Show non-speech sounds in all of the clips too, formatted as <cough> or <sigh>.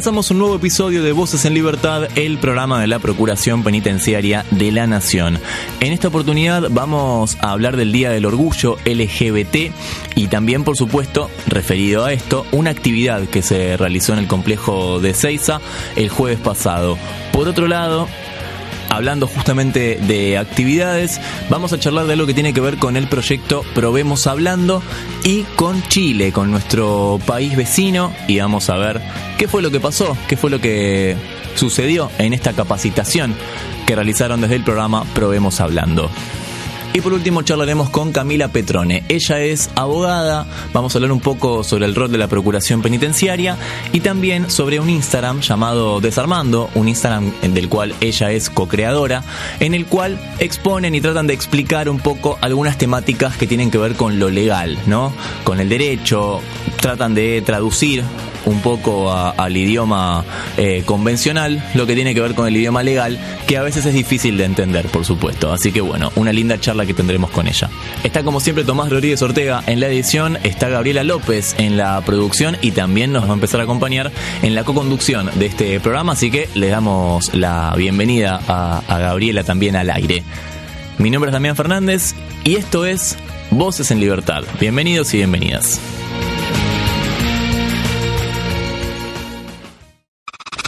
Comenzamos un nuevo episodio de Voces en Libertad, el programa de la Procuración Penitenciaria de la Nación. En esta oportunidad vamos a hablar del Día del Orgullo LGBT y también, por supuesto, referido a esto, una actividad que se realizó en el complejo de Ceiza el jueves pasado. Por otro lado, hablando justamente de actividades, vamos a charlar de algo que tiene que ver con el proyecto Probemos Hablando y con Chile, con nuestro país vecino, y vamos a ver qué fue lo que pasó, qué fue lo que sucedió en esta capacitación que realizaron desde el programa Probemos Hablando. Y por último charlaremos con Camila Petrone. Ella es abogada, vamos a hablar un poco sobre el rol de la Procuración Penitenciaria y también sobre un Instagram llamado Desarmando, un Instagram del cual ella es co-creadora, en el cual exponen y tratan de explicar un poco algunas temáticas que tienen que ver con lo legal, ¿no? Con el derecho, tratan de traducir un poco al idioma eh, convencional, lo que tiene que ver con el idioma legal, que a veces es difícil de entender, por supuesto. Así que bueno, una linda charla que tendremos con ella. Está como siempre Tomás Rodríguez Ortega en la edición, está Gabriela López en la producción y también nos va a empezar a acompañar en la co-conducción de este programa, así que le damos la bienvenida a, a Gabriela también al aire. Mi nombre es Damián Fernández y esto es Voces en Libertad. Bienvenidos y bienvenidas.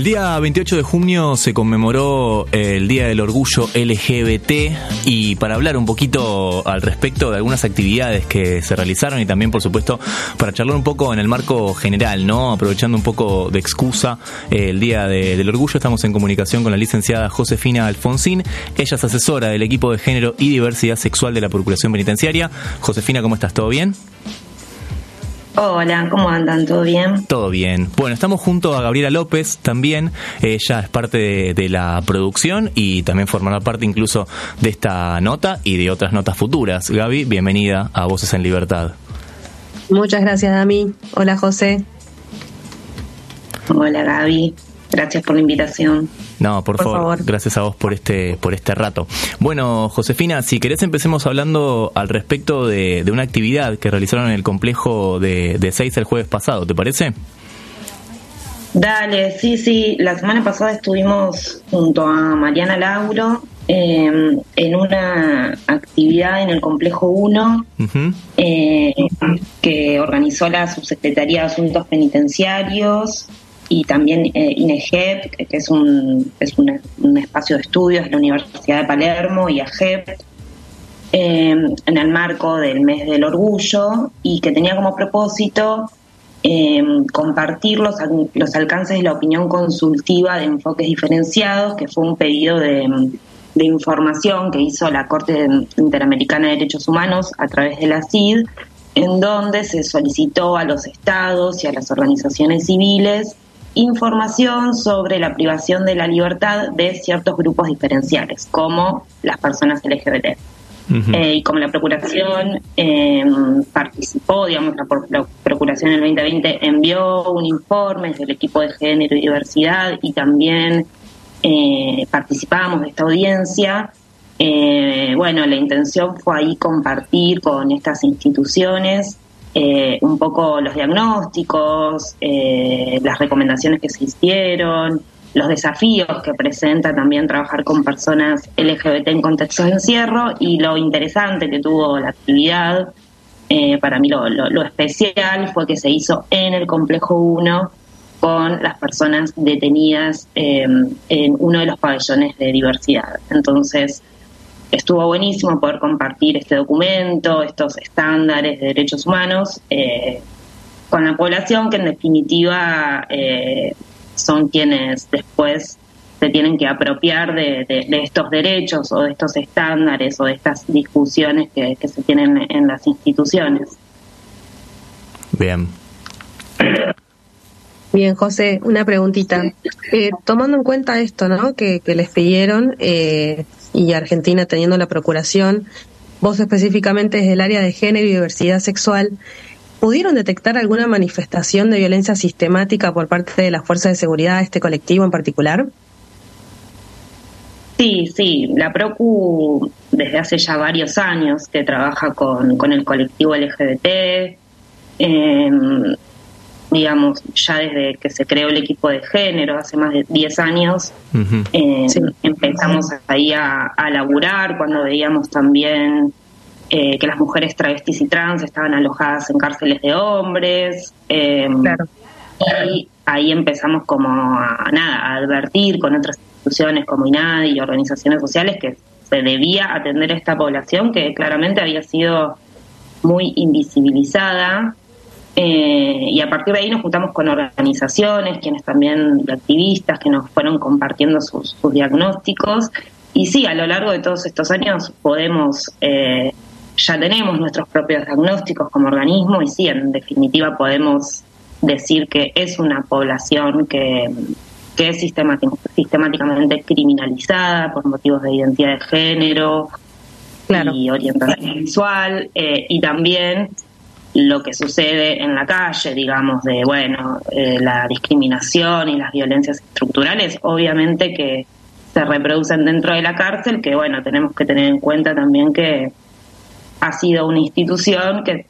El día 28 de junio se conmemoró el Día del Orgullo LGBT y para hablar un poquito al respecto de algunas actividades que se realizaron y también por supuesto para charlar un poco en el marco general, ¿no? Aprovechando un poco de excusa el Día del Orgullo, estamos en comunicación con la licenciada Josefina Alfonsín, ella es asesora del equipo de género y diversidad sexual de la Procuración Penitenciaria. Josefina, ¿cómo estás? ¿Todo bien? Hola, ¿cómo andan? ¿Todo bien? Todo bien. Bueno, estamos junto a Gabriela López también. Ella es parte de, de, la producción y también formará parte incluso de esta nota y de otras notas futuras. Gaby, bienvenida a Voces en Libertad. Muchas gracias, Dami. Hola, José. Hola, Gaby. Gracias por la invitación. No, por, Por favor, favor. gracias a vos por este, por este rato. Bueno, Josefina, si querés empecemos hablando al respecto de, de una actividad que realizaron en el complejo de, de Seis el jueves pasado, ¿te parece? Dale, sí, sí. La semana pasada estuvimos junto a Mariana Lauro eh, en una actividad en el Complejo 1 Ujú. eh, que organizó la Subsecretaría de Asuntos Penitenciarios y también eh, INEGEP, que es, un, es un espacio de estudios de la Universidad de Palermo, y AGEP, eh, en el marco del mes del orgullo y que tenía como propósito eh, compartir los, los alcances de la opinión consultiva de enfoques diferenciados, que fue un pedido de, de información que hizo la Corte Interamericana de Derechos Humanos a través de la CID, en donde se solicitó a los estados y a las organizaciones civiles información sobre la privación de la libertad de ciertos grupos diferenciales, como las personas LGBT. Eh, y como la Procuración eh, participó, digamos, la, la Procuración en el 2020 envió un informe del equipo de género y diversidad y también eh, participamos de esta audiencia. Eh, bueno, la intención fue ahí compartir con estas instituciones eh, un poco los diagnósticos, eh, las recomendaciones que se hicieron, los desafíos que presenta también trabajar con personas LGBT en contextos de encierro y lo interesante que tuvo la actividad, eh, para mí lo, lo- especial fue que se hizo en el complejo 1 con las personas detenidas eh, en uno de los pabellones de diversidad. Entonces, estuvo buenísimo poder compartir este documento, estos estándares de derechos humanos eh, con la población que en definitiva eh, son quienes después se tienen que apropiar de, de- de estos derechos o de estos estándares o de estas discusiones que, que se tienen en las instituciones. Bien. Bien, José, una preguntita. Eh, tomando en cuenta esto, ¿no? Que, les pidieron eh, y Argentina teniendo la procuración, vos específicamente desde el área de género y diversidad sexual, ¿pudieron detectar alguna manifestación de violencia sistemática por parte de las fuerzas de seguridad de este colectivo en particular? Sí, sí, la PROCU desde hace ya varios años que trabaja con, con el colectivo LGBT, eh, digamos, ya desde que se creó el equipo de género, hace más de 10 años, eh, empezamos ahí a, a, laburar cuando veíamos también eh, que las mujeres travestis y trans estaban alojadas en cárceles de hombres. Eh, y ahí empezamos como a, nada, a advertir con otras instituciones como INADI y organizaciones sociales que se debía atender a esta población que claramente había sido muy invisibilizada eh, y a partir de ahí nos juntamos con organizaciones, quienes también, activistas, que nos fueron compartiendo sus, diagnósticos. Y sí, a lo largo de todos estos años podemos, eh, ya tenemos nuestros propios diagnósticos como organismo y sí, en definitiva podemos decir que es una población que, que es sistemáticamente criminalizada por motivos de identidad de género y orientación sexual eh, y también lo que sucede en la calle, digamos, de, bueno, eh, la discriminación y las violencias estructurales, obviamente que se reproducen dentro de la cárcel, que, bueno, tenemos que tener en cuenta también que ha sido una institución que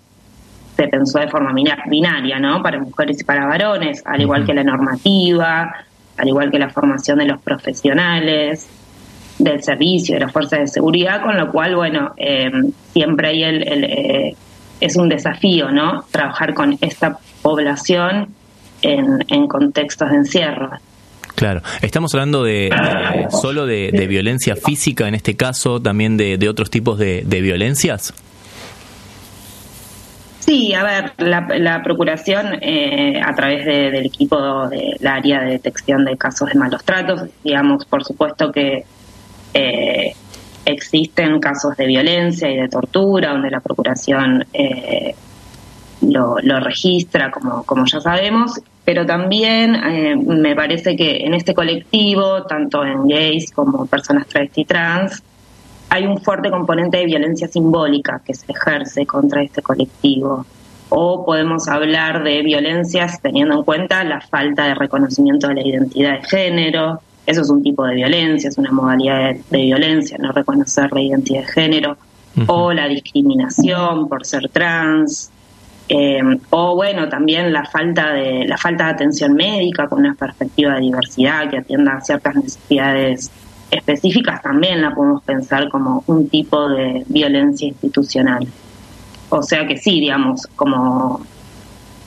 se pensó de forma binaria, ¿no? Para mujeres y para varones, al igual que la normativa, al igual que la formación de los profesionales del servicio, de las fuerzas de seguridad, con lo cual, bueno, eh, siempre hay el, el eh, es un desafío, ¿no? Trabajar con esta población en, contextos de encierro. Claro, estamos hablando de, solo de, violencia física en este caso, también de, otros tipos de, violencias. Sí, a ver, la, procuración eh, a través del equipo del área de detección de casos de malos tratos, digamos, por supuesto que eh, existen casos de violencia y de tortura donde la Procuración eh, lo, registra, como, como ya sabemos, pero también eh, me parece que en este colectivo, tanto en gays como personas travesti trans, hay un fuerte componente de violencia simbólica que se ejerce contra este colectivo. O podemos hablar de violencias teniendo en cuenta la falta de reconocimiento de la identidad de género, eso es un tipo de violencia, es una modalidad de, violencia, no reconocer la identidad de género, o la discriminación por ser trans, eh, o bueno, también la falta de la falta de atención médica con una perspectiva de diversidad que atienda a ciertas necesidades específicas, también la podemos pensar como un tipo de violencia institucional. O sea que sí, digamos, como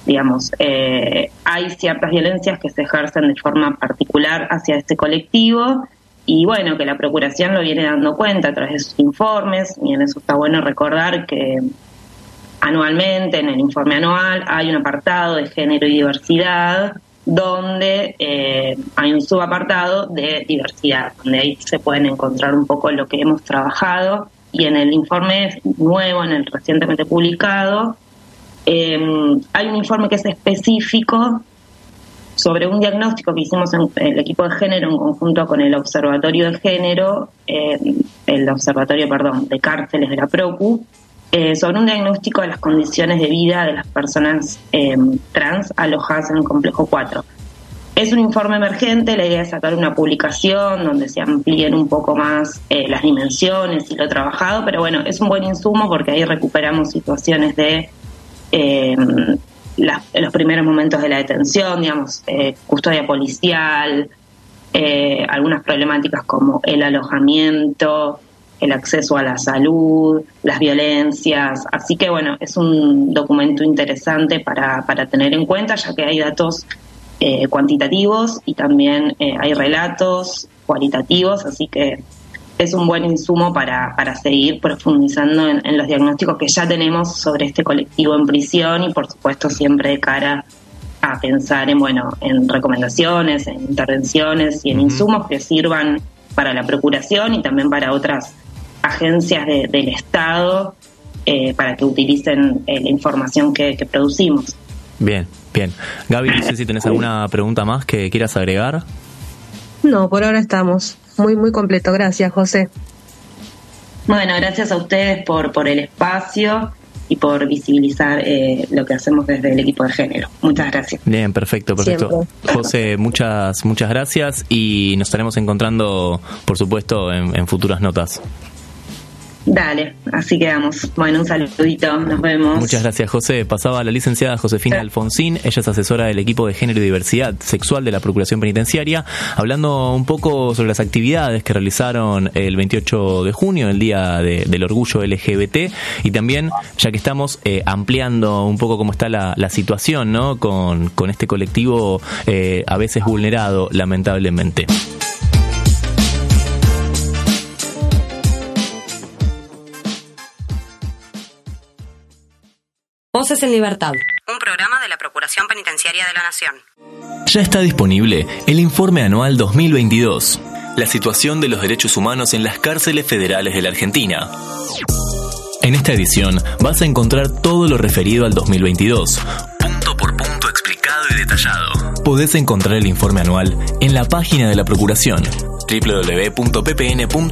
digamos, eh, hay ciertas violencias que se ejercen de forma particular hacia este colectivo y bueno, que la Procuración lo viene dando cuenta a través de sus informes y en eso está bueno recordar que anualmente en el informe anual hay un apartado de género y diversidad donde eh, hay un subapartado de diversidad, donde ahí se pueden encontrar un poco lo que hemos trabajado y en el informe nuevo, en el recientemente publicado, eh, hay un informe que es específico sobre un diagnóstico que hicimos en el equipo de género en conjunto con el Observatorio de Género, eh, el Observatorio, perdón, de Cárceles de la PROCU, eh, sobre un diagnóstico de las condiciones de vida de las personas em, trans alojadas en el complejo 4. Es un informe emergente, la idea es sacar una publicación donde se amplíen un poco más eh, las dimensiones y lo trabajado, pero bueno, es un buen insumo porque ahí recuperamos situaciones de eh, los primeros momentos de la detención, digamos, eh, custodia policial, eh, algunas problemáticas como el alojamiento, el acceso a la salud, las violencias. Así que bueno, es un documento interesante para, para tener en cuenta, ya que hay datos eh, cuantitativos y también hay relatos cualitativos, así que es un buen insumo para, para seguir profundizando en, los diagnósticos que ya tenemos sobre este colectivo en prisión y por supuesto siempre de cara a pensar en bueno en recomendaciones, en intervenciones y en insumos que sirvan para la procuración y también para otras agencias del Estado eh, para que utilicen eh, la información que producimos. Bien, bien. Gaby, no sé si tenés <laughs> alguna pregunta más que quieras agregar. No, por ahora estamos. Muy, muy completo. Gracias, José. Bueno, gracias a ustedes por, por el espacio y por visibilizar eh, lo que hacemos desde el equipo de género. Muchas gracias. Bien, perfecto, perfecto. Siempre. José, muchas, muchas gracias y nos estaremos encontrando, por supuesto, en, en futuras notas. Dale, así quedamos. Bueno, un saludito, nos vemos. Muchas gracias, José. Pasaba la licenciada Josefina Alfonsín, ella es asesora del equipo de género y diversidad sexual de la Procuración Penitenciaria, hablando un poco sobre las actividades que realizaron el 28 de junio, el Día de- del Orgullo LGBT, y también, ya que estamos eh, ampliando un poco cómo está la, la situación ¿no? con, con este colectivo eh, a veces vulnerado, lamentablemente. Voces en Libertad. Un programa de la Procuración Penitenciaria de la Nación. Ya está disponible el informe anual 2022, la situación de los derechos humanos en las cárceles federales de la Argentina. En esta edición vas a encontrar todo lo referido al 2022, punto por punto explicado y detallado. Podés encontrar el informe anual en la página de la Procuración www.ppn.gov.ar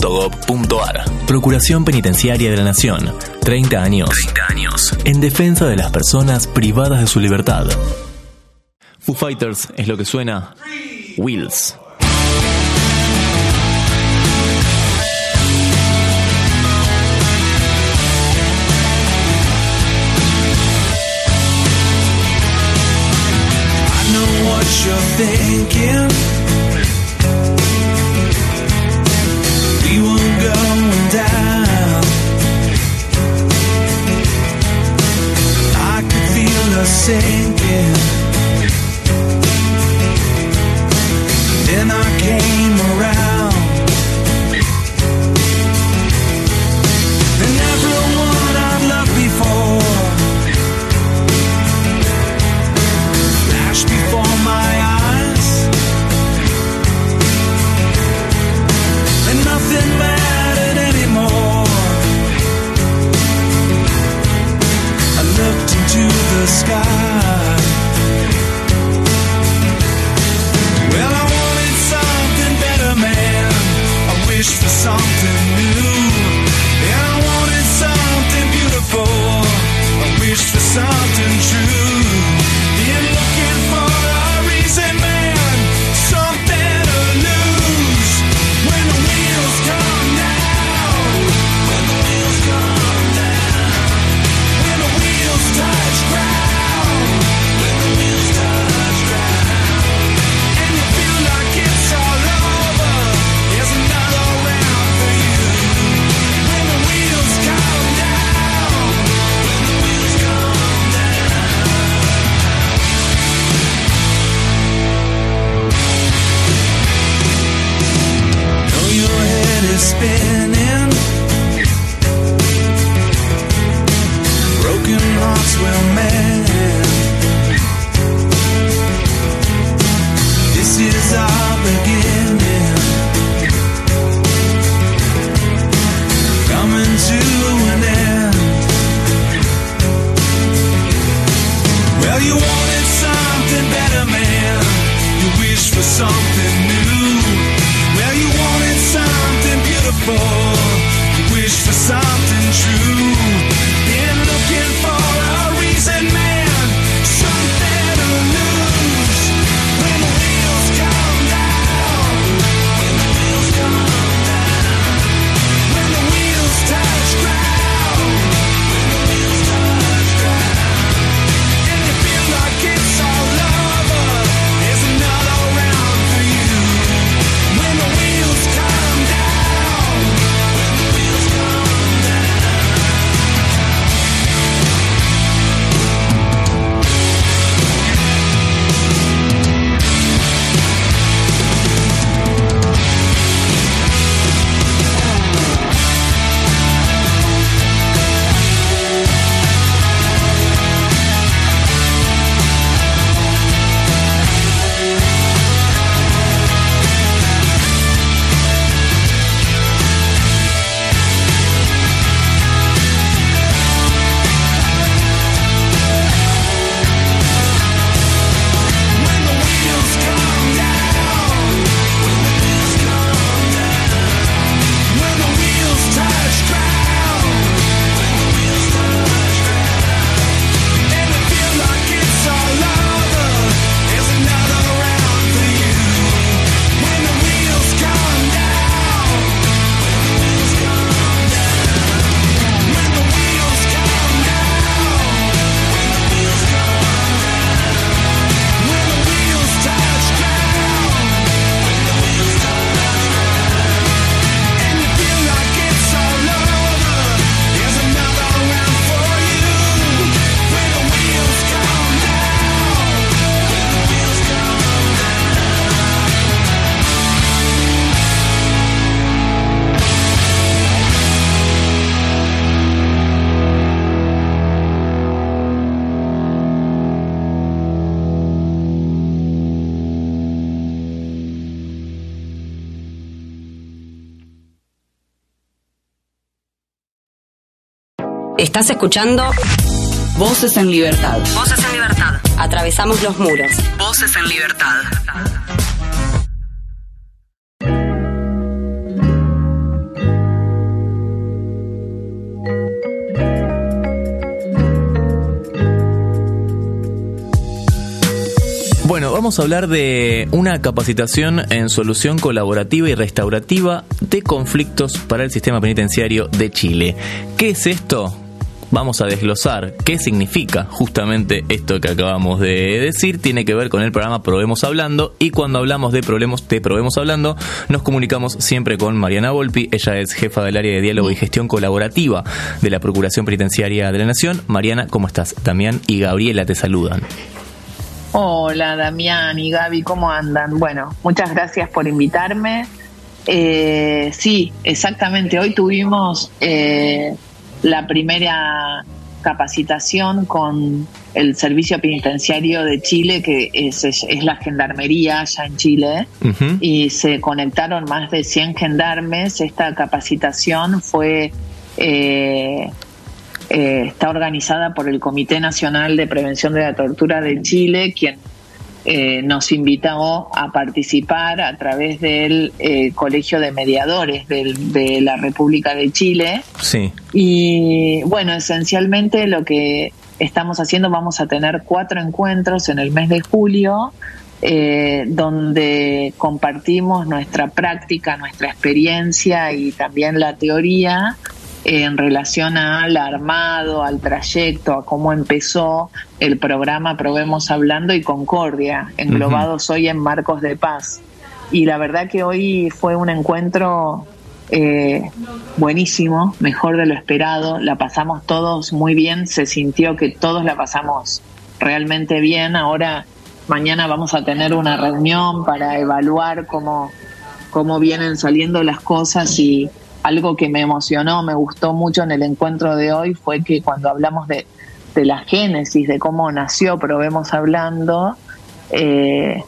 Procuración Penitenciaria de la Nación. 30 años. 30 años. En defensa de las personas privadas de su libertad. Foo Fighters es lo que suena. Wheels. I know what you're thinking. Sinking. Estás escuchando Voces en Libertad. Voces en Libertad. Atravesamos los muros. Voces en Libertad. Bueno, vamos a hablar de una capacitación en solución colaborativa y restaurativa de conflictos para el sistema penitenciario de Chile. ¿Qué es esto? Vamos a desglosar qué significa justamente esto que acabamos de decir. Tiene que ver con el programa Probemos Hablando y cuando hablamos de problemas de Probemos Hablando nos comunicamos siempre con Mariana Volpi. Ella es jefa del área de diálogo y gestión colaborativa de la Procuración Penitenciaria de la Nación. Mariana, ¿cómo estás? Damián y Gabriela te saludan. Hola Damián y Gaby, ¿cómo andan? Bueno, muchas gracias por invitarme. Eh, sí, exactamente, hoy tuvimos eh, la primera capacitación con el Servicio Penitenciario de Chile, que es, la gendarmería allá en Chile, y se conectaron más de 100 gendarmes. Esta capacitación fue... eh, eh, está organizada por el Comité Nacional de Prevención de la Tortura de Chile, quien eh, nos invitó a participar a través del eh, Colegio de Mediadores del- de la República de Chile. Sí. Y bueno, esencialmente lo que estamos haciendo, vamos a tener cuatro encuentros en el mes de julio, eh, donde compartimos nuestra práctica, nuestra experiencia y también la teoría en relación al armado, al trayecto, a cómo empezó el programa Probemos Hablando y Concordia, englobados hoy en Marcos de Paz. Y la verdad que hoy fue un encuentro eh, buenísimo, mejor de lo esperado, la pasamos todos muy bien, se sintió que todos la pasamos realmente bien. Ahora, mañana vamos a tener una reunión para evaluar cómo, cómo vienen saliendo las cosas y algo que me emocionó, me gustó mucho en el encuentro de hoy fue que cuando hablamos de, de la génesis, de cómo nació Probemos Hablando, eh,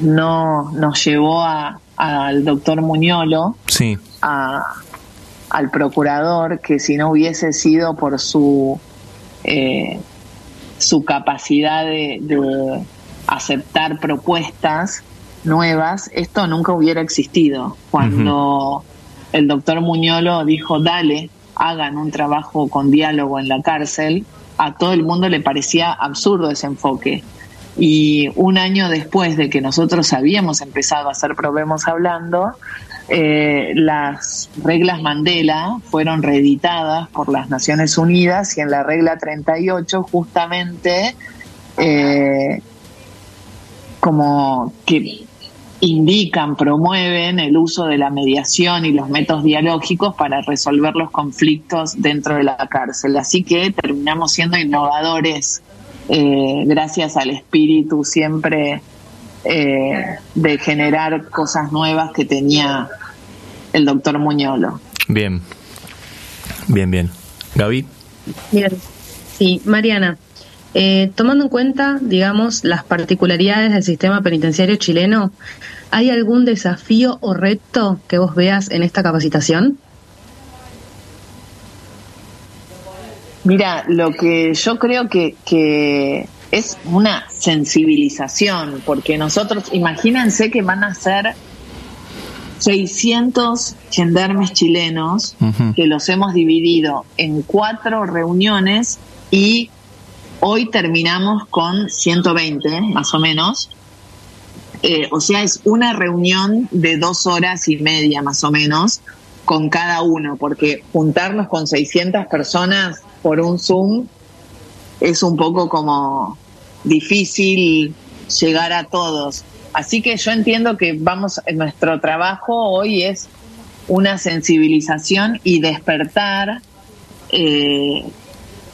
no nos llevó a- al doctor Muñolo, Sí. a- al procurador que si no hubiese sido por su eh, su capacidad de, de aceptar propuestas nuevas, esto nunca hubiera existido. Cuando el doctor Muñolo dijo, dale, hagan un trabajo con diálogo en la cárcel, a todo el mundo le parecía absurdo ese enfoque. Y un año después de que nosotros habíamos empezado a hacer Probemos Hablando, eh, las reglas Mandela fueron reeditadas por las Naciones Unidas y en la regla 38 justamente eh, como que indican, promueven el uso de la mediación y los métodos dialógicos para resolver los conflictos dentro de la cárcel. Así que terminamos siendo innovadores eh, gracias al espíritu siempre eh, de generar cosas nuevas que tenía el doctor Muñolo. Bien. Bien, bien. Gaby. Bien. Sí, Mariana, eh, tomando en cuenta, digamos, las particularidades del sistema penitenciario chileno, ¿hay algún desafío o reto que vos veas en esta capacitación? Mira, lo que yo creo que, que es una sensibilización, porque nosotros, imagínense que van a ser 600 gendarmes chilenos que los hemos dividido en cuatro reuniones y hoy terminamos con 120, más o menos. Eh, o sea, es una reunión de dos horas y media, más o menos, con cada uno, porque juntarnos con 600 personas por un Zoom es un poco como difícil llegar a todos. Así que yo entiendo que vamos, nuestro trabajo hoy es una sensibilización y despertar, eh,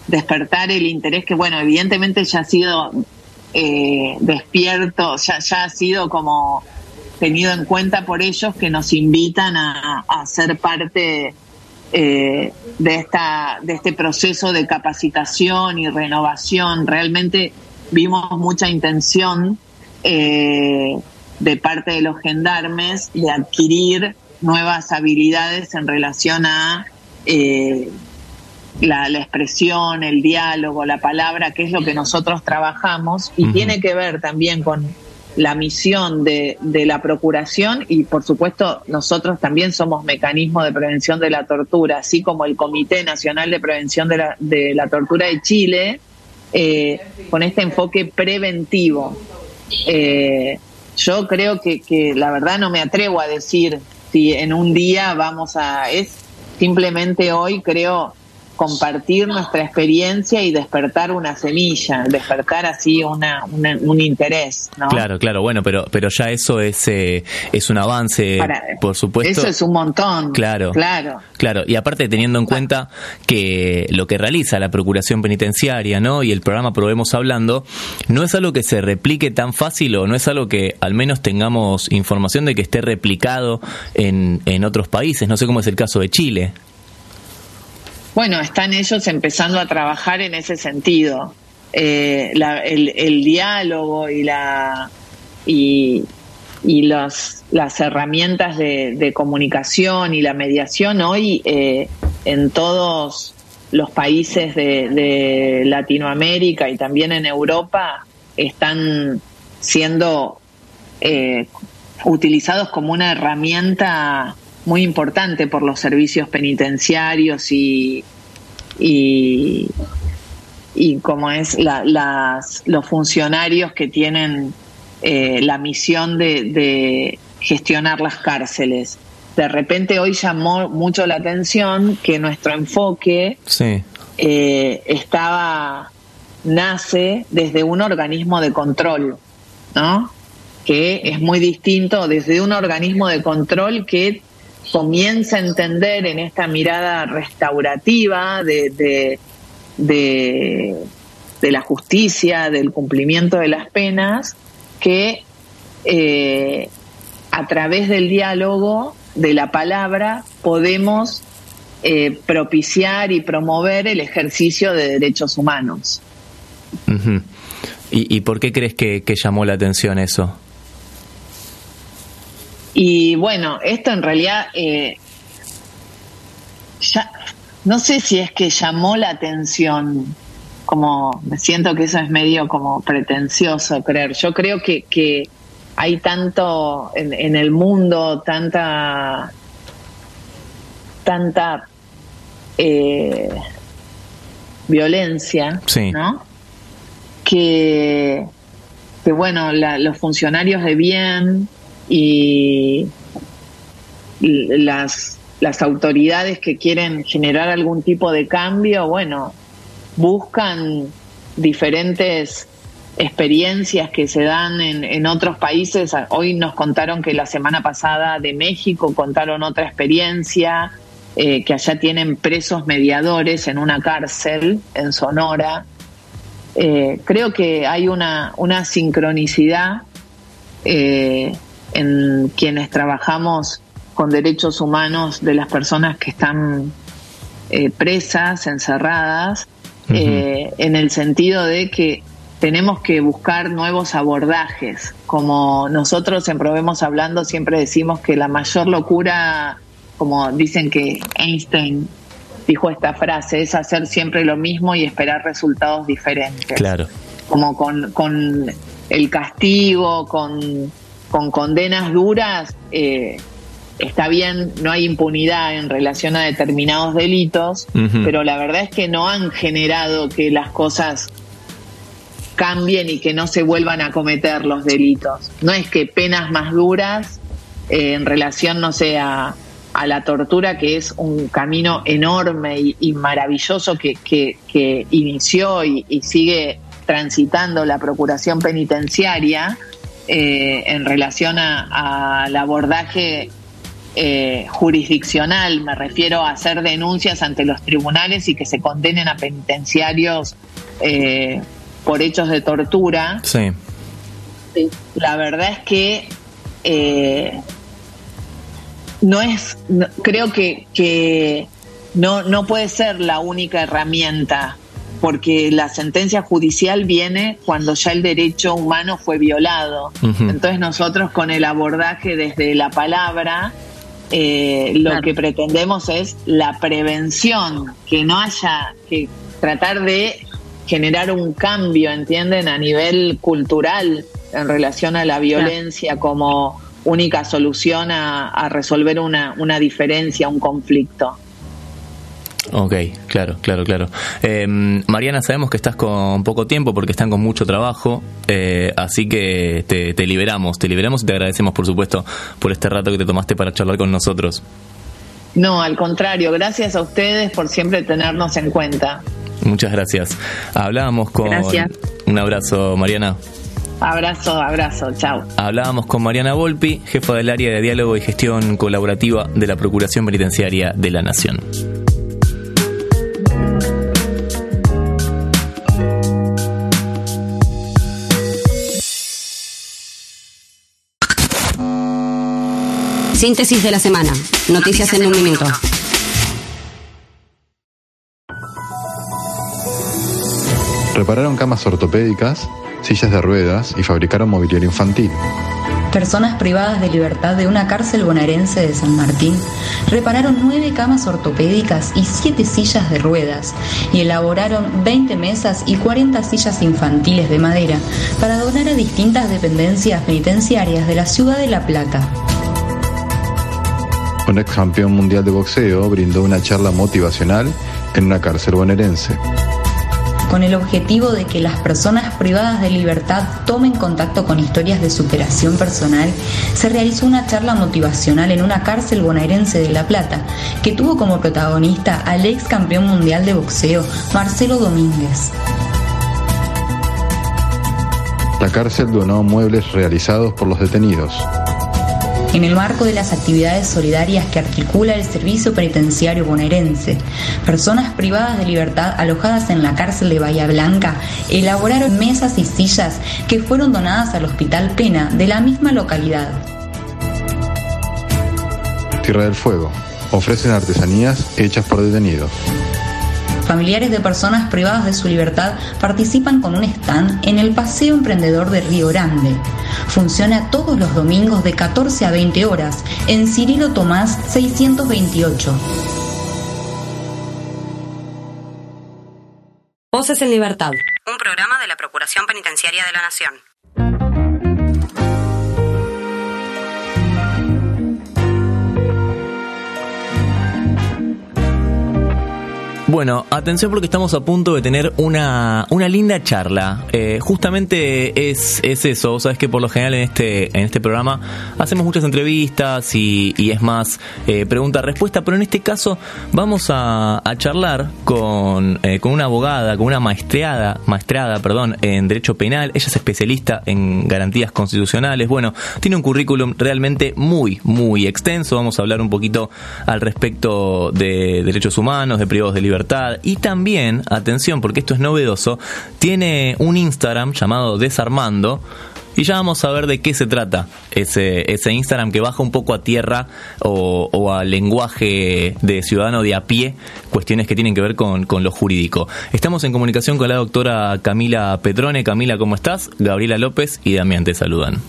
despertar el interés que, bueno, evidentemente ya ha sido eh, despierto, ya, ya ha sido como tenido en cuenta por ellos que nos invitan a, a ser parte eh, de esta de este proceso de capacitación y renovación. Realmente vimos mucha intención eh, de parte de los gendarmes de adquirir nuevas habilidades en relación a la, la expresión, el diálogo, la palabra, que es lo que nosotros trabajamos y tiene que ver también con la misión de, de la Procuración y por supuesto nosotros también somos mecanismo de prevención de la tortura, así como el Comité Nacional de Prevención de la, de la Tortura de Chile, eh, con este enfoque preventivo. Eh, yo creo que, que la verdad no me atrevo a decir si en un día vamos a... Es simplemente hoy creo compartir nuestra experiencia y despertar una semilla, despertar así una, una- un interés, ¿no? Claro, claro, bueno, pero, pero ya eso es, eh, es un avance, Para- por supuesto. Eso es un montón. Claro. Claro. Claro, y aparte teniendo en cuenta que lo que realiza la Procuración Penitenciaria, ¿no? Y el programa Probemos Hablando, no es algo que se replique tan fácil o no es algo que al menos tengamos información de que esté replicado en, en otros países. No sé cómo es el caso de Chile. Bueno, están ellos empezando a trabajar en ese sentido. Eh, la- el, el diálogo y la y, los, las herramientas de, de comunicación y la mediación hoy eh, en todos los países de, de Latinoamérica y también en Europa están siendo eh, utilizados como una herramienta muy importante por los servicios penitenciarios y, y, y como es la- las, los funcionarios que tienen eh, la misión de, de gestionar las cárceles. De repente hoy llamó mucho la atención que nuestro enfoque Sí. eh, estaba nace desde un organismo de control, ¿no? Que es muy distinto desde un organismo de control que comienza a entender en esta mirada restaurativa de, de, de, la justicia, del cumplimiento de las penas, que eh, a través del diálogo, de la palabra, podemos eh, propiciar y promover el ejercicio de derechos humanos. ¿Y, ¿Y por qué crees que llamó la atención eso? Y bueno, esto en realidad eh, ya no sé si es que llamó la atención, como me siento que eso es medio como pretencioso creer. Yo creo que, que hay tanto en, en el mundo, tanta, tanta eh, violencia, Sí. ¿no? Que, que bueno, la- los funcionarios de bien y las, las autoridades que quieren generar algún tipo de cambio, bueno, buscan diferentes experiencias que se dan en, en otros países. Hoy nos contaron que la semana pasada de México contaron otra experiencia, eh, que allá tienen presos mediadores en una cárcel en Sonora. Eh, creo que hay una, una sincronicidad eh, en quienes trabajamos con derechos humanos de las personas que están eh, presas, encerradas, eh, en el sentido de que tenemos que buscar nuevos abordajes. Como nosotros en Probemos Hablando siempre decimos que la mayor locura, como dicen que Einstein dijo esta frase, es hacer siempre lo mismo y esperar resultados diferentes Claro. como con, con el castigo, con, con condenas duras, eh, está bien, no hay impunidad en relación a determinados delitos, pero la verdad es que no han generado que las cosas cambien y que no se vuelvan a cometer los delitos. No es que penas más duras eh, en relación, no sé, a, a la tortura, que es un camino enorme y, y maravilloso que, que, que inició y, y sigue transitando la Procuración Penitenciaria eh, en relación a- al abordaje eh, jurisdiccional, me refiero a hacer denuncias ante los tribunales y que se condenen a penitenciarios eh, por hechos de tortura. Sí. La verdad es que eh, no es, no- creo que, que no, no puede ser la única herramienta, porque la sentencia judicial viene cuando ya el derecho humano fue violado. Entonces nosotros con el abordaje desde la palabra eh, lo que pretendemos es la prevención, que no haya que tratar de generar un cambio, ¿entienden? A nivel cultural en relación a la violencia como única solución a, a resolver una, una diferencia, un conflicto. Ok, claro, claro, claro. Eh, Mariana, sabemos que estás con poco tiempo porque están con mucho trabajo, eh, así que te, te liberamos, te liberamos y te agradecemos, por supuesto, por este rato que te tomaste para charlar con nosotros. No, al contrario, gracias a ustedes por siempre tenernos en cuenta. Muchas gracias. Hablábamos con... Gracias. Un abrazo, Mariana. Abrazo, abrazo, chao. Hablábamos con Mariana Volpi, jefa del área de diálogo y gestión colaborativa de la Procuración Penitenciaria de la Nación. Síntesis de la semana. Noticias en un minuto. Repararon camas ortopédicas, sillas de ruedas y fabricaron mobiliario infantil. Personas privadas de libertad de una cárcel bonaerense de San Martín repararon nueve camas ortopédicas y siete sillas de ruedas y elaboraron 20 mesas y 40 sillas infantiles de madera para donar a distintas dependencias penitenciarias de la ciudad de La Plata. Un ex campeón mundial de boxeo brindó una charla motivacional en una cárcel bonaerense. con el objetivo de que las personas privadas de libertad tomen contacto con historias de superación personal, se realizó una charla motivacional en una cárcel bonaerense de La Plata, que tuvo como protagonista al ex campeón mundial de boxeo, Marcelo Domínguez. La cárcel donó muebles realizados por los detenidos. En el marco de las actividades solidarias que articula el Servicio Penitenciario Bonaerense. Personas privadas de libertad alojadas en la cárcel de Bahía Blanca elaboraron mesas y sillas que fueron donadas al Hospital Pena de la misma localidad. Tierra del Fuego. Ofrecen artesanías hechas por detenidos. Familiares de personas privadas de su libertad participan con un stand en el Paseo Emprendedor de Río Grande. Funciona todos los domingos de 14 a 20 horas en Cirilo Tomás 628. Voces en Libertad. Un programa de la Procuración Penitenciaria de la Nación. Bueno, atención porque estamos a punto de tener una, una linda charla. Eh, justamente es, es eso, sabes que por lo general en este, en este programa hacemos muchas entrevistas y, es más eh, pregunta-respuesta, pero en este caso vamos a, a charlar con, eh, con una abogada, con una maestreada, maestrada, perdón, en Derecho Penal. Ella es especialista en garantías constitucionales. Bueno, tiene un currículum realmente muy, muy extenso. Vamos a hablar un poquito al respecto de derechos humanos, de privados de libertad y también, atención, porque esto es novedoso, tiene un Instagram llamado Desarmando. Y ya vamos a ver de qué se trata ese, ese Instagram que baja un poco a tierra o, o al lenguaje de ciudadano de a pie, cuestiones que tienen que ver con, con lo jurídico. Estamos en comunicación con la doctora Camila Petrone. Camila, ¿cómo estás? Gabriela López y Damián te saludan.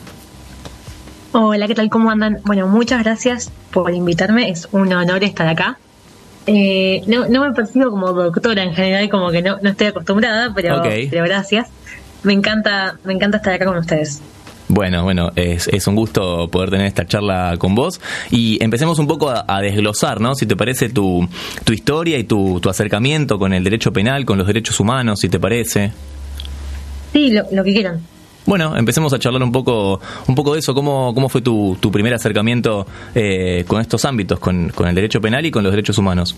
Hola, ¿qué tal? ¿Cómo andan? Bueno, muchas gracias por invitarme. Es un honor estar acá. Eh, no, no me percibo como doctora en general, como que no, no estoy acostumbrada, pero, pero gracias. Me encanta, me encanta estar acá con ustedes. Bueno, bueno, es, es un gusto poder tener esta charla con vos y empecemos un poco a, a desglosar, ¿no? Si te parece tu, tu historia y tu, tu acercamiento con el derecho penal, con los derechos humanos, si te parece. Sí, lo, lo que quieran. Bueno, empecemos a charlar un poco, un poco de eso. ¿Cómo, cómo fue tu, tu primer acercamiento eh, con estos ámbitos, con, con el derecho penal y con los derechos humanos?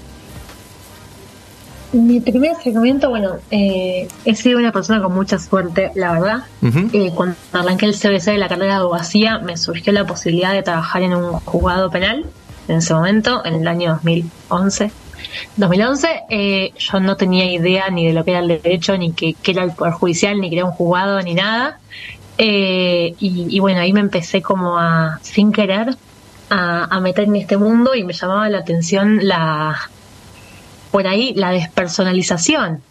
Mi primer acercamiento, bueno, eh, he sido una persona con mucha suerte, la verdad. Ujú. Eh, cuando arranqué el CBC de la carrera de abogacía, me surgió la posibilidad de trabajar en un juzgado penal en ese momento, en el año 2011. 2011, eh, yo no tenía idea ni de lo que era el derecho, ni qué era el Poder Judicial, ni que era un juzgado, ni nada. Eh, y, y bueno, ahí me empecé como a, sin querer, a, a meter en este mundo y me llamaba la atención la, por ahí la despersonalización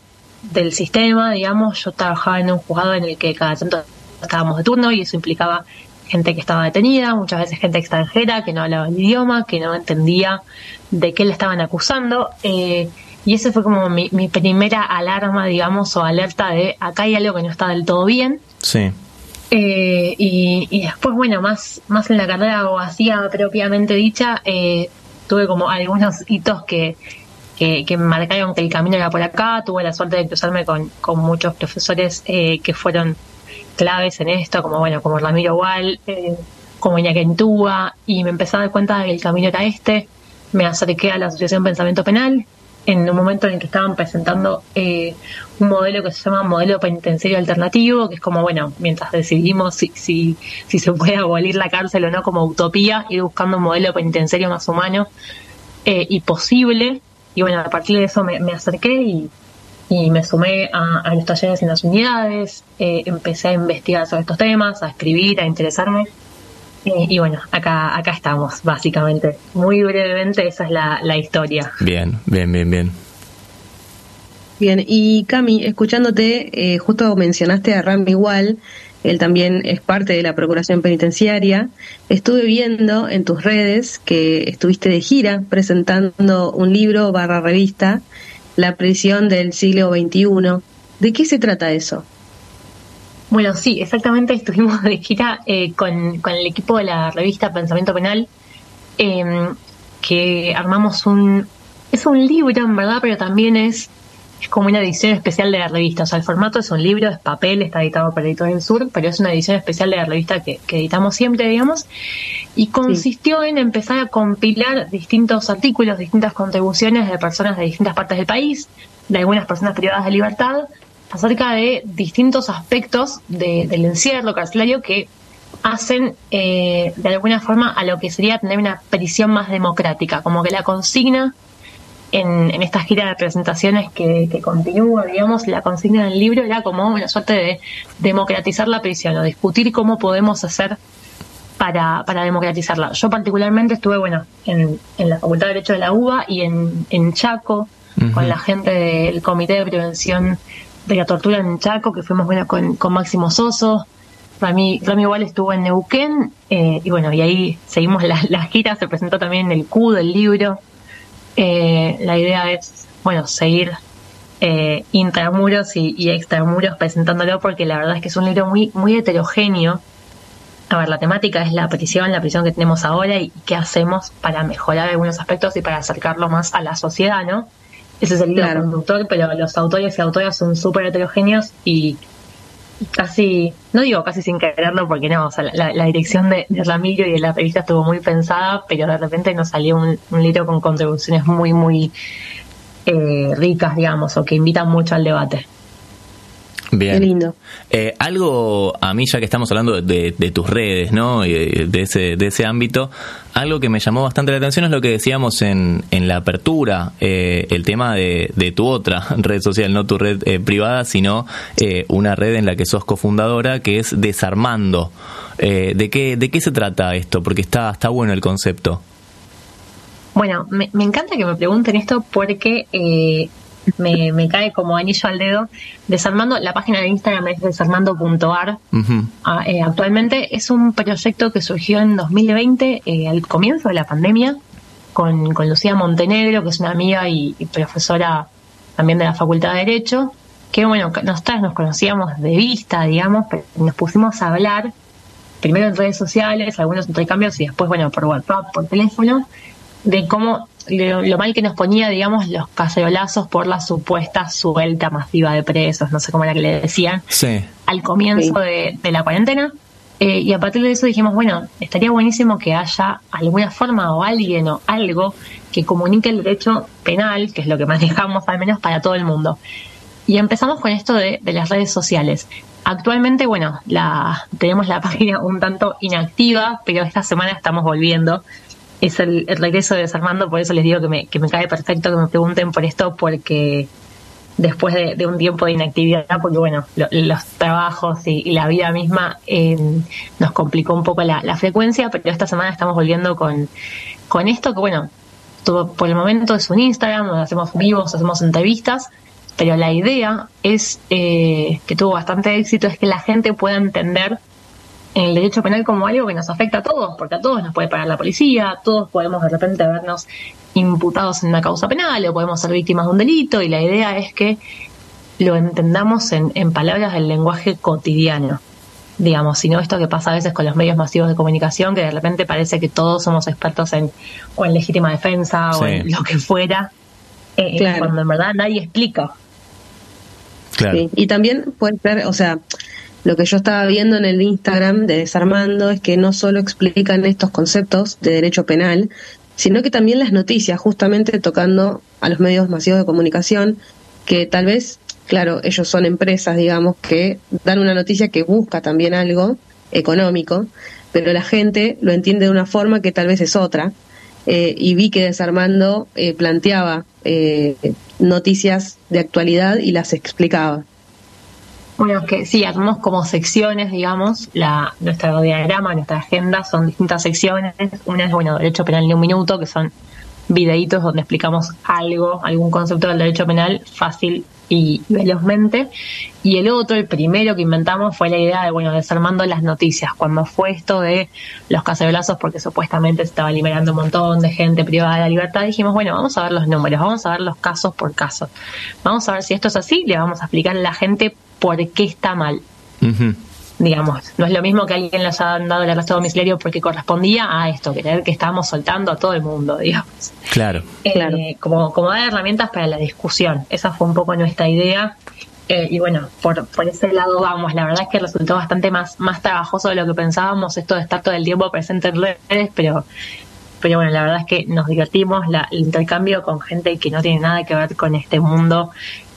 del sistema, digamos, yo trabajaba en un juzgado en el que cada tanto estábamos de turno y eso implicaba gente que estaba detenida, muchas veces gente extranjera que no hablaba el idioma, que no entendía de qué le estaban acusando. Eh, y ese fue como mi, mi primera alarma, digamos, o alerta de acá hay algo que no está del todo bien. Sí. Eh, y, y después, bueno, más, más en la carrera abogacía propiamente dicha, eh, tuve como algunos hitos que, que, marcaron que el camino era por acá. Tuve la suerte de cruzarme con, con muchos profesores eh, que fueron claves en esto, como bueno, como Ramiro Wall, eh, como Iñaki Entúa, y me empecé a dar cuenta de que el camino era este. Me acerqué a la Asociación Pensamiento Penal en un momento en el que estaban presentando eh, un modelo que se llama modelo penitenciario alternativo, que es como, bueno, mientras decidimos si, si, si se puede abolir la cárcel o no como utopía, ir buscando un modelo penitenciario más humano eh, y posible. Y bueno, a partir de eso me, me acerqué y, y me sumé a, a los talleres en las unidades, eh, empecé a investigar sobre estos temas, a escribir, a interesarme. Eh, y bueno, acá, acá estamos, básicamente. Muy brevemente, esa es la, la historia. Bien, bien, bien, bien. Bien, y Cami, escuchándote, eh, justo mencionaste a Ram Igual, él también es parte de la Procuración Penitenciaria. Estuve viendo en tus redes que estuviste de gira presentando un libro barra revista, La prisión del siglo XXI. ¿De qué se trata eso? Bueno, sí, exactamente. <laughs> Estuvimos de gira eh, con, con el equipo de la revista Pensamiento Penal, eh, que armamos un... Es un libro, en verdad, pero también es, es como una edición especial de la revista. O sea, el formato es un libro, es papel, está editado por Editorial Sur, pero es una edición especial de la revista que, que editamos siempre, digamos. Y consistió en empezar a compilar distintos artículos, distintas contribuciones de personas de distintas partes del país, de algunas personas privadas de libertad, acerca de distintos aspectos de- del encierro carcelario que hacen eh, de alguna forma a lo que sería tener una prisión más democrática, como que la consigna en, en esta gira de presentaciones que, que continúa, digamos, la consigna del libro era como una suerte de democratizar la prisión o discutir cómo podemos hacer para, para democratizarla. Yo particularmente estuve, bueno, en, en la Facultad de Derecho de la UBA y en, en Chaco, con la gente del Comité de Prevención de la Tortura en Chaco, que fuimos, bueno, con, con Máximo Soso. Rami, igual estuvo en Neuquén, eh, y bueno, y ahí seguimos la, <laughs> la gira, se presentó también el Q del libro. Eh, la idea es, bueno, seguir eh, intramuros y, y extramuros presentándolo porque la verdad es que es un libro muy, muy heterogéneo. A ver, la temática es la prisión, la prisión que tenemos ahora y qué hacemos para mejorar algunos aspectos y para acercarlo más a la sociedad, ¿no? Ese es el hilo conductor, pero los autores y autoras son súper heterogéneos y casi, no digo casi sin quererlo porque no, o sea, la, la dirección de, de Ramiro y de la revista estuvo muy pensada, pero de repente nos salió un, un libro con contribuciones muy, muy eh, ricas, digamos, o que invitan mucho al debate. Bien. Qué lindo. Eh, algo a mí, ya que estamos hablando de, de tus redes, ¿no? Y de, de ese, de ese ámbito, algo que me llamó bastante la atención es lo que decíamos en, en la apertura, eh, el tema de, de tu otra <laughs> red social, no tu red eh, privada, sino eh, una red en la que sos cofundadora, que es Desarmando. Eh, ¿de, qué, ¿De qué se trata esto? Porque está, está bueno el concepto. Bueno, me, me encanta que me pregunten esto porque eh, me, me cae como anillo al dedo. Desarmando, la página de Instagram es desarmando.ar. Ah, eh, actualmente es un proyecto que surgió en 2020, eh, al comienzo de la pandemia, con, con Lucía Montenegro, que es una amiga y, y profesora también de la Facultad de Derecho, que bueno, nosotras nos conocíamos de vista, digamos, pero nos pusimos a hablar, primero en redes sociales, algunos intercambios y después, bueno, por WhatsApp, por teléfono, de cómo lo, lo mal que nos ponía, digamos, los cacerolazos por la supuesta suelta masiva de presos, no sé cómo era que le decían, Sí. al comienzo de, de la cuarentena. Eh, y a partir de eso dijimos, bueno, estaría buenísimo que haya alguna forma o alguien o algo que comunique el derecho penal, que es lo que <laughs> manejamos al menos para todo el mundo. Y empezamos con esto de, de las redes sociales. Actualmente, bueno, la, tenemos la <laughs> página un tanto inactiva, pero esta semana estamos volviendo. Es el, regreso de Desarmando, por eso les digo que me, que me cae perfecto que me pregunten por esto, porque después de, un tiempo de inactividad, porque bueno, lo- los trabajos y, la vida misma eh, nos complicó un poco la, la frecuencia, pero esta semana estamos volviendo con, con esto que bueno, todo, por el momento es un Instagram, donde hacemos vivos, hacemos entrevistas, pero la idea es eh, que tuvo bastante éxito, es que la gente pueda entender en el derecho penal como algo que nos afecta a todos, porque a todos nos puede parar la policía, todos podemos de repente vernos imputados en una causa penal o podemos ser víctimas de un delito y la idea es que lo entendamos en, en palabras del lenguaje cotidiano digamos, sino esto que pasa a veces con los medios masivos de comunicación, que de repente parece que todos somos expertos en o en legítima defensa o en lo que fuera, eh, Claro. cuando en verdad nadie explica. Claro. Sí, Y también puede ser, o sea, lo que yo estaba viendo en el Instagram de Desarmando es que no solo explican estos conceptos de derecho penal, sino que también las noticias, justamente tocando a los medios masivos de comunicación, que tal vez, claro, ellos son empresas, digamos, que dan una noticia que busca también algo económico, pero la gente lo entiende de una forma que tal vez es otra. Eh, y vi que Desarmando eh, planteaba eh, noticias de actualidad y las explicaba. Bueno, que sí, armamos como secciones, digamos, la, nuestro diagrama, nuestra agenda son distintas secciones. Una es, bueno, Derecho Penal de un minuto, que son videitos donde explicamos algo, algún concepto del derecho penal fácil y velozmente. Y el otro, el primero que inventamos fue la idea de, bueno, desarmando las noticias. Cuando fue esto de los cacerolazos, porque supuestamente se estaba liberando un montón de gente privada de la libertad, dijimos, bueno, vamos a ver los números, vamos a ver los casos por caso. Vamos a ver si esto es así, le vamos a explicar a la gente por qué está mal. Digamos. No es lo mismo que alguien les haya dado el arresto domiciliario porque correspondía a esto, creer que estábamos soltando a todo el mundo, digamos. Claro. Eh, como, como dar herramientas para la discusión. Esa fue un poco nuestra idea. Eh, y bueno, por, por ese lado vamos. La verdad es que resultó bastante más, más trabajoso de lo que pensábamos esto de estar todo el tiempo presente en redes, pero, pero bueno, la verdad es que nos divertimos. La, el intercambio con gente que no tiene nada que ver con este mundo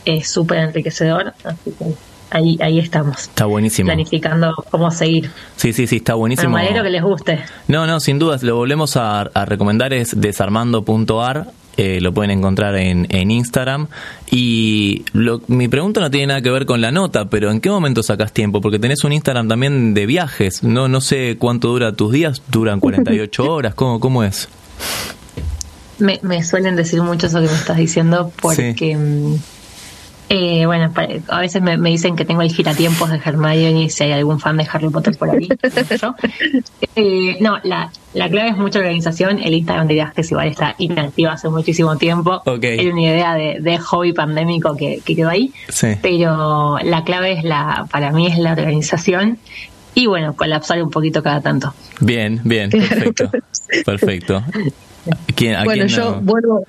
es súper enriquecedor. Así que ahí, ahí estamos. Está buenísimo. Planificando cómo seguir. Sí, sí, sí, está buenísimo. Me alegro que les guste. No, no, sin dudas, lo volvemos a, a recomendar, es desarmando.ar, eh, lo pueden encontrar en, en Instagram. Y lo- mi pregunta no tiene nada que ver con la nota, pero ¿en qué momento sacas tiempo? Porque tenés un Instagram también de viajes, no no sé cuánto dura tus días, duran 48 <laughs> horas, ¿cómo, cómo es? Me, me suelen decir mucho eso que me estás diciendo porque, mm, eh, bueno, a veces me, me dicen que tengo el giratiempos de Hermione si hay algún fan de Harry Potter por ahí. yo. Eh, no, la, la clave es mucha organización. El Instagram de viajes igual está inactivo hace muchísimo tiempo. Ok. Era una idea de, de hobby pandémico que, que quedó ahí. Sí. Pero la clave es la, para mí es la organización y bueno, colapsar un poquito cada tanto. Bien, bien, perfecto. <laughs> Perfecto. ¿Quién, a Bueno, quién yo no? vuelvo,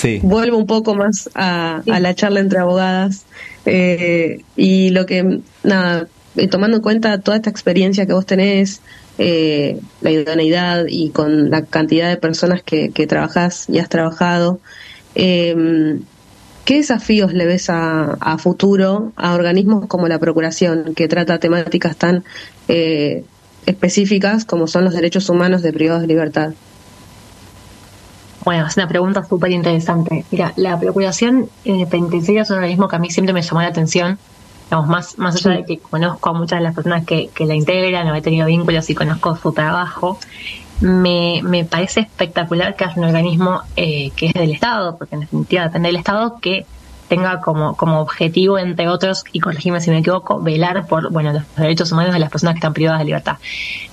Sí. vuelvo un poco más a, a la charla entre abogadas eh, y lo que, nada, tomando en cuenta toda esta experiencia que vos tenés, eh, la idoneidad y con la cantidad de personas que, que trabajás y has trabajado, eh, ¿qué desafíos le ves a, a futuro a organismos como la Procuración, que trata temáticas tan eh, específicas como son los derechos humanos de privados de libertad? Bueno, es una pregunta súper interesante. Mira, la Procuración eh, Penitenciaria es un organismo que a mí siempre me llamó la atención. Digamos, más, más allá de que conozco a muchas de las personas que, que la integran o he tenido vínculos y conozco su trabajo, me, me parece espectacular que haya un organismo eh, que es del Estado, porque en definitiva depende del Estado, que tenga como, como objetivo, entre otros, y corregime si me equivoco, velar por bueno los derechos humanos de las personas que están privadas de libertad.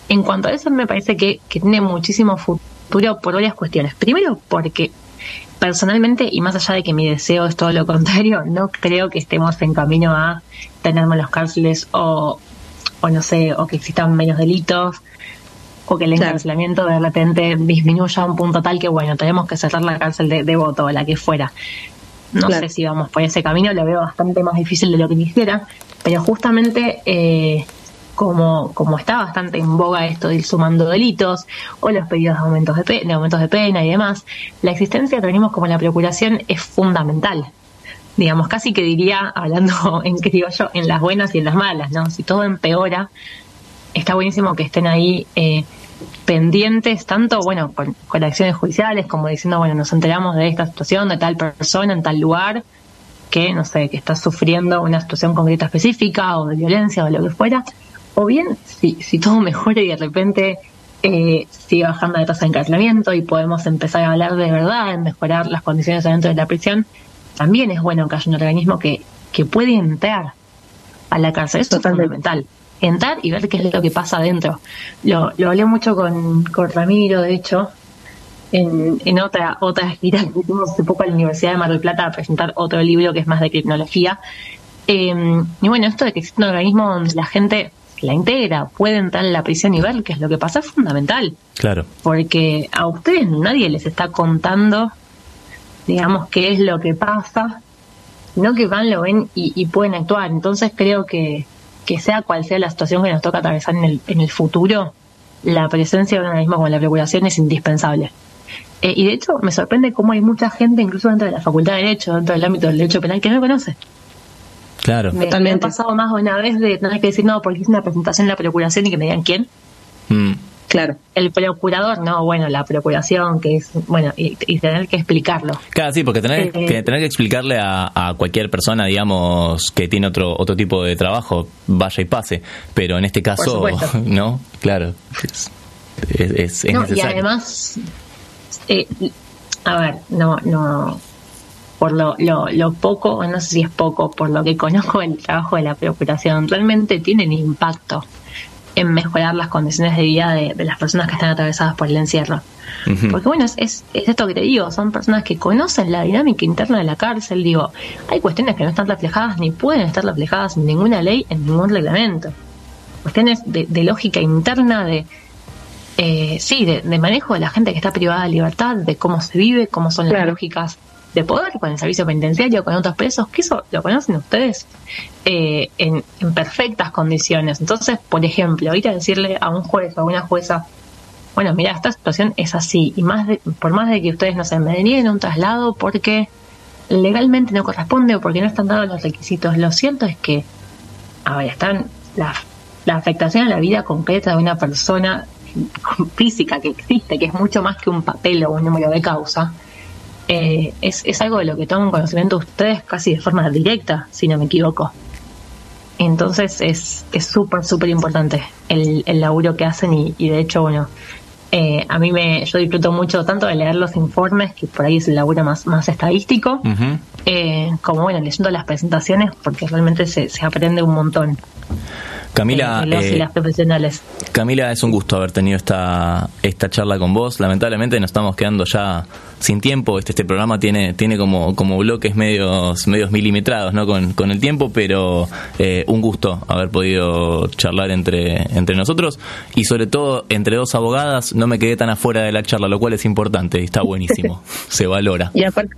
En cuanto a eso, me parece que, que tiene muchísimo futuro por varias cuestiones. Primero, porque personalmente, y más allá de que mi deseo es todo lo contrario, <laughs> no creo que estemos en camino a tener menos cárceles o, o no sé, o que existan menos delitos o que el encarcelamiento de repente disminuya a un punto tal que, bueno, tenemos que cerrar la cárcel de, de voto o la que fuera. No Claro. sé si vamos por ese camino, lo veo bastante más difícil de lo que quisiera, pero justamente eh, como, como está bastante en boga esto de ir sumando delitos o los pedidos de aumentos de, pe- de aumentos de pena y demás, la existencia organismos como la Procuración es fundamental. Digamos, casi que diría, hablando <laughs> en criollo, en las buenas y en las malas, ¿no? Si todo empeora, está buenísimo que estén ahí eh, pendientes, tanto, bueno, con, con acciones judiciales, como diciendo, bueno, nos enteramos de esta situación, de tal persona en tal lugar, que, no sé, que está sufriendo una situación concreta específica o de violencia o lo que fuera, o bien, si, si todo <laughs> mejora y de repente eh, sigue bajando la tasa de encarcelamiento y podemos empezar a hablar de verdad en mejorar las condiciones adentro de la prisión, también es bueno que haya un organismo que, que puede entrar a la cárcel. Eso es fundamental. entrar y ver qué es lo que pasa adentro. Lo, lo hablé mucho con, con Ramiro, de hecho, en, en otra otra gira que hicimos hace poco a la Universidad de Mar del Plata a presentar otro libro que es más de criminología. Eh, y bueno, esto de que existe un organismo donde la gente la integra, puede entrar en la prisión y ver qué es lo que pasa es fundamental. Claro. Porque a ustedes nadie les está contando, digamos, qué es lo que pasa, no que van, lo ven y, y pueden actuar. Entonces creo que, que sea cual sea la situación que nos toca atravesar en el, en el futuro, la presencia de un organismo como la Procuración es indispensable. Eh, y de hecho me sorprende cómo hay mucha gente, incluso dentro de la Facultad de Derecho, dentro del ámbito del derecho penal, que no lo conoce. Claro. Me, me ha pasado más de una vez de tener que decir, no, porque hice una presentación en la Procuración y que me digan quién. Mm. Claro. El procurador, no, bueno, la Procuración, que es, bueno, y, y tener que explicarlo. Claro, sí, porque tener, Eh, que, tener que explicarle a, a cualquier persona, digamos, que tiene otro otro tipo de trabajo, vaya y pase. Pero en este caso, <laughs> no, claro. Es, es, No, y necesario. además, eh, a ver, no, no, por lo, lo, lo poco, o no sé si es poco, por lo que conozco el trabajo de la Procuración, realmente tienen impacto en mejorar las condiciones de vida de, de las personas que están atravesadas por el encierro. Porque bueno, es, es, es esto que te digo, son personas que conocen la dinámica interna de la cárcel, digo, hay cuestiones que no están reflejadas ni pueden estar reflejadas en ninguna ley, en ningún reglamento. Cuestiones de, de lógica interna, de, eh, sí, de, de manejo de la gente que está privada de libertad, de cómo se vive, cómo son las Claro. lógicas de poder con el servicio penitenciario, con otros presos, que eso lo conocen ustedes eh, en, perfectas condiciones. Entonces, por ejemplo, ir a decirle a un juez o a una jueza, bueno, mira, esta situación es así, y más de, por más de que ustedes no se me denieguen un traslado porque legalmente no corresponde o porque no están dados los requisitos, lo cierto es que, a están la, la afectación a la vida concreta de una persona física que existe, que es mucho más que un papel o un número de causa, eh, es, es algo de lo que toman conocimiento ustedes casi de forma directa, si no me equivoco. Entonces es es súper, súper importante el, el laburo que hacen y, y de hecho, bueno, eh, a mí me yo disfruto mucho tanto de leer los informes, que por ahí es el laburo más, más estadístico, eh, como bueno, leyendo las presentaciones, porque realmente se, se aprende un montón. Camila, eh, y eh, las profesionales. Camila, es un gusto haber tenido esta, esta charla con vos. Lamentablemente nos estamos quedando ya sin tiempo. Este, este programa tiene, tiene como, como bloques medios, medios milimetrados ¿no? con, con el tiempo, pero eh, un gusto haber podido charlar entre, entre nosotros y sobre todo entre dos abogadas. No me quedé tan afuera de la charla, lo cual es importante y está buenísimo. <laughs> Se valora. Y aparte,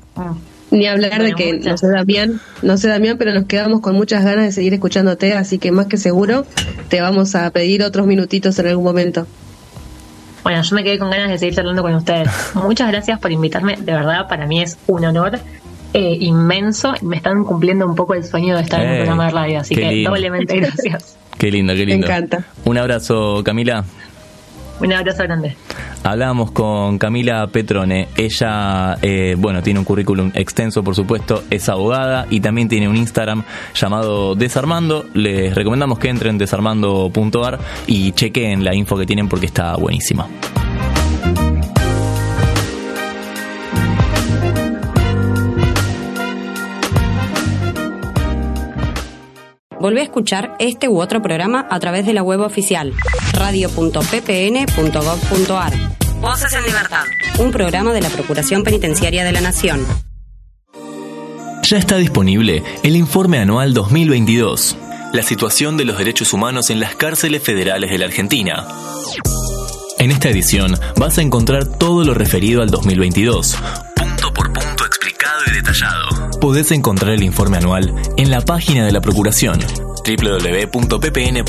ni hablar de que muchas. no sé Damián, no sé Damián, pero nos quedamos con muchas ganas de seguir escuchándote, así que más que seguro te vamos a pedir otros minutitos en algún momento. Bueno, yo me quedé con ganas de seguir charlando con ustedes. Muchas gracias por invitarme. De verdad, para mí es un honor eh, inmenso. Me están cumpliendo un poco el sueño de estar en un Eh, programa de radio, así que lindo. doblemente <laughs> gracias. Qué lindo, qué Me lindo. encanta. Un abrazo, Camila. Un abrazo grande. Hablábamos con Camila Petrone. Ella, eh, bueno, tiene un currículum extenso, por supuesto, es abogada y también tiene un Instagram llamado Desarmando. Les recomendamos que entren en desarmando.ar y chequen la info que tienen porque está buenísima. Volvé a escuchar este u otro programa a través de la web oficial radio.ppn.gov.ar. Voces en Libertad. Un programa de la Procuración Penitenciaria de la Nación. Ya está disponible el informe anual 2022, la situación de los derechos humanos en las cárceles federales de la Argentina. En esta edición vas a encontrar todo lo referido al 2022, punto por punto y detallado. Podés encontrar el informe anual en la página de la Procuración www.ppn.gov.ar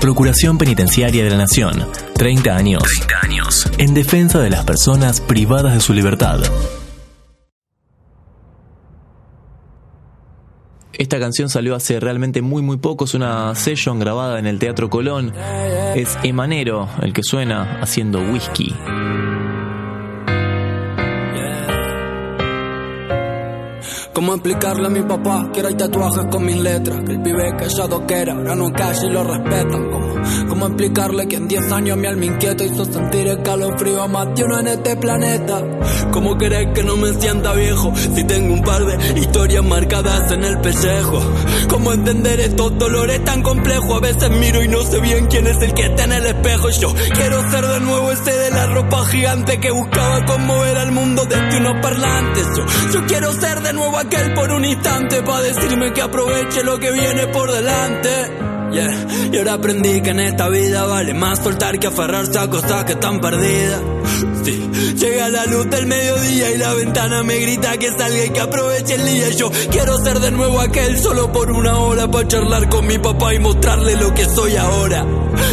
Procuración Penitenciaria de la Nación. 30 años. 30 años. En defensa de las personas privadas de su libertad. Esta canción salió hace realmente muy muy poco, es una session grabada en el Teatro Colón. Es Emanero el que suena haciendo whisky. ¿Cómo explicarle a mi papá que ahora hay tatuajes con mis letras? Que el pibe callado que era, ahora no calla y lo respetan. ¿Cómo, cómo explicarle que en 10 años mi alma inquieta hizo sentir el calofrío a más de uno en este planeta? ¿Cómo querés que no me sienta viejo si tengo un par de historias marcadas en el pellejo? ¿Cómo entender estos dolores tan complejos? A veces miro y no sé bien quién es el que está en el espejo. Yo quiero ser de nuevo ese de la ropa gigante que buscaba conmover al mundo desde unos parlantes. Yo, yo quiero ser de nuevo aquel por un instante para decirme que aproveche lo que viene por delante. Yeah. Y ahora aprendí que en esta vida vale más soltar que aferrarse a cosas que están perdidas. Sí. Llega la luz del mediodía y la ventana me grita que salga y que aproveche el día. Yo quiero ser de nuevo aquel solo por una hora para charlar con mi papá y mostrarle lo que soy ahora.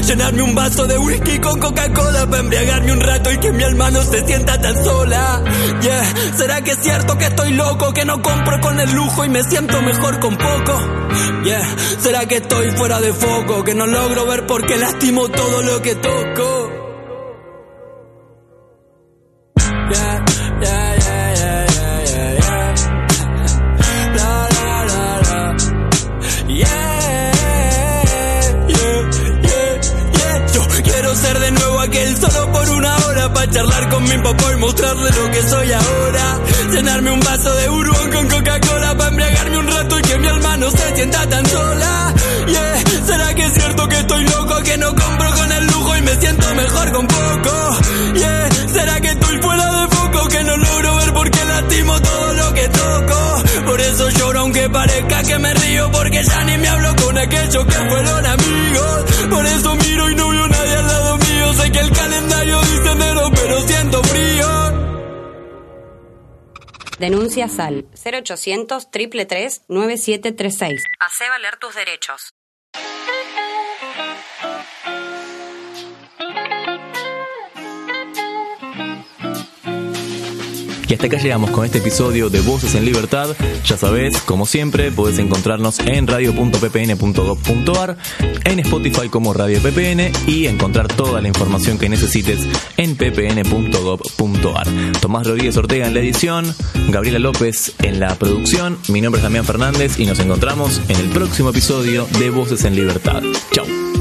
Llenarme un vaso de whisky con Coca-Cola para embriagarme un rato y que mi alma no se sienta tan sola. Yeah. ¿Será que es cierto que estoy loco, que no compro con el lujo y me siento mejor con poco? Yeah. ¿Será que estoy fuera de foco, que no logro ver porque lastimo todo lo que toco? Ser de nuevo aquel solo por una hora para charlar con mi papá y mostrarle lo que soy ahora. Llenarme un vaso de bourbon con Coca-Cola para embriagarme un rato y que mi alma no se sienta tan sola. Yeah, ¿será que es cierto que estoy loco, que no compro con el lujo y me siento mejor con poco? Yeah, ¿será que estoy fuera de foco, que no logro ver porque lastimo todo lo que toco? Por eso lloro aunque parezca que me río porque ya ni me hablo con aquellos que fueron amigos. Por eso miro y no veo nadie Sé que el calendario dice enero, pero siento frío. Denuncias al 0800 333 9736. Hacé valer tus derechos. Y hasta acá llegamos con este episodio de Voces en Libertad. Ya sabes, como siempre, podés encontrarnos en radio.ppn.gov.ar, en Spotify como Radio PPN y encontrar toda la información que necesites en ppn.gov.ar. Tomás Rodríguez Ortega en la edición, Gabriela López en la producción, mi nombre es Damián Fernández y nos encontramos en el próximo episodio de Voces en Libertad. Chau.